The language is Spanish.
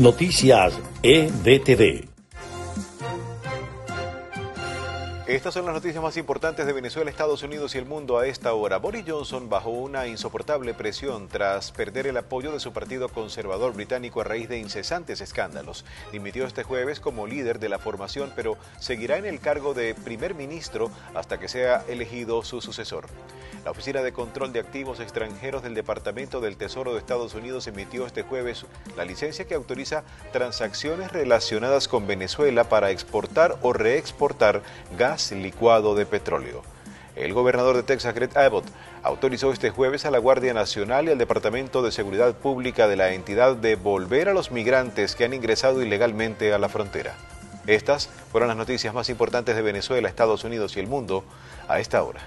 Noticias EDTV. Estas son las noticias más importantes de Venezuela, Estados Unidos y el mundo a esta hora. Boris Johnson, bajo una insoportable presión tras perder el apoyo de su partido conservador británico a raíz de incesantes escándalos, dimitió este jueves como líder de la formación, pero seguirá en el cargo de primer ministro hasta que sea elegido su sucesor. La Oficina de Control de Activos Extranjeros del Departamento del Tesoro de Estados Unidos emitió este jueves la licencia que autoriza transacciones relacionadas con Venezuela para exportar o reexportar licuado de petróleo. El gobernador de Texas, Greg Abbott, autorizó este jueves a la Guardia Nacional y al Departamento de Seguridad Pública de la entidad de volver a los migrantes que han ingresado ilegalmente a la frontera. Estas fueron las noticias más importantes de Venezuela, Estados Unidos y el mundo a esta hora.